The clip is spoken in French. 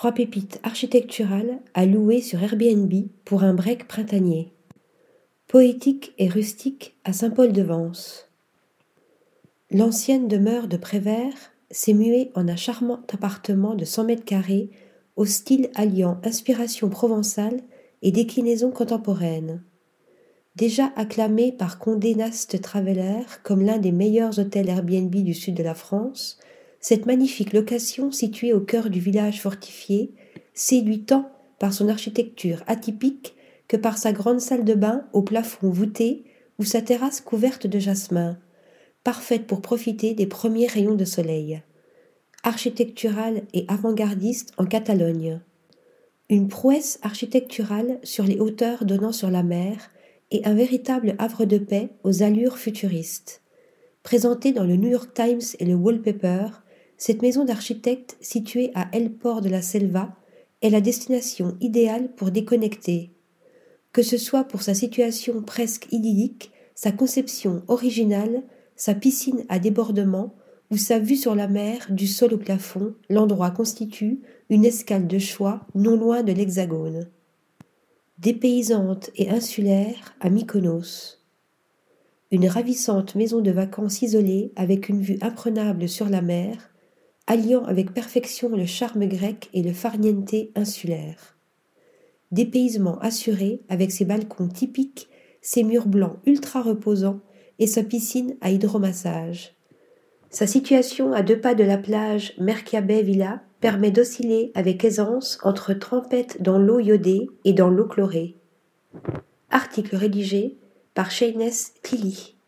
Trois pépites architecturales à louer sur Airbnb pour un break printanier. Poétique et rustique à Saint-Paul-de-Vence. L'ancienne demeure de Prévert s'est muée en un charmant appartement de 100 mètres carrés au style alliant inspiration provençale et déclinaison contemporaine. Déjà acclamé par Condé Nast Traveler comme l'un des meilleurs hôtels Airbnb du sud de la France, cette magnifique location située au cœur du village fortifié séduit tant par son architecture atypique que par sa grande salle de bain au plafond voûté ou sa terrasse couverte de jasmin, parfaite pour profiter des premiers rayons de soleil. Architecturale et avant-gardiste en Catalogne. Une prouesse architecturale sur les hauteurs donnant sur la mer et un véritable havre de paix aux allures futuristes. Présentée dans le New York Times et le Wallpaper, cette maison d'architecte située à El Port de la Selva est la destination idéale pour déconnecter. Que ce soit pour sa situation presque idyllique, sa conception originale, sa piscine à débordement ou sa vue sur la mer du sol au plafond, l'endroit constitue une escale de choix non loin de l'hexagone. Dépaysante et insulaire à Mykonos. Une ravissante maison de vacances isolée avec une vue imprenable sur la mer, alliant avec perfection le charme grec et le farniente insulaire. Dépaysement assuré avec ses balcons typiques, ses murs blancs ultra reposants et sa piscine à hydromassage. Sa situation à deux pas de la plage Merkiabay Villa permet d'osciller avec aisance entre trempettes dans l'eau iodée et dans l'eau chlorée. Article rédigé par Shayness Tilly.